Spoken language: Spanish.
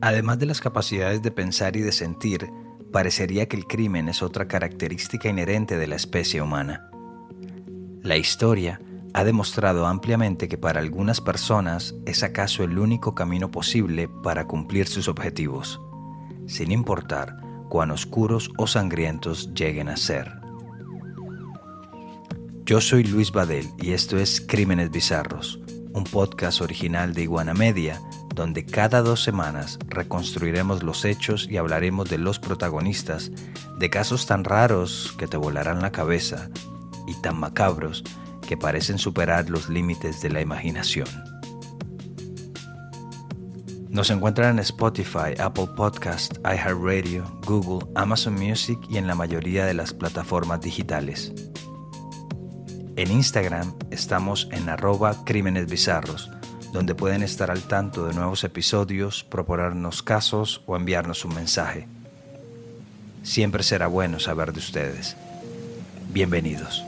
Además de las capacidades de pensar y de sentir, parecería que el crimen es otra característica inherente de la especie humana. La historia ha demostrado ampliamente que para algunas personas es acaso el único camino posible para cumplir sus objetivos, sin importar cuán oscuros o sangrientos lleguen a ser. Yo soy Luis Badel y esto es Crímenes Bizarros, un podcast original de Iguana Media, donde cada dos semanas reconstruiremos los hechos y hablaremos de los protagonistas, de casos tan raros que te volarán la cabeza y tan macabros que parecen superar los límites de la imaginación. Nos encuentran en Spotify, Apple Podcast, iHeartRadio, Google, Amazon Music y en la mayoría de las plataformas digitales. En Instagram estamos en arroba crímenes bizarros, donde pueden estar al tanto de nuevos episodios, proponernos casos o enviarnos un mensaje. Siempre será bueno saber de ustedes. Bienvenidos.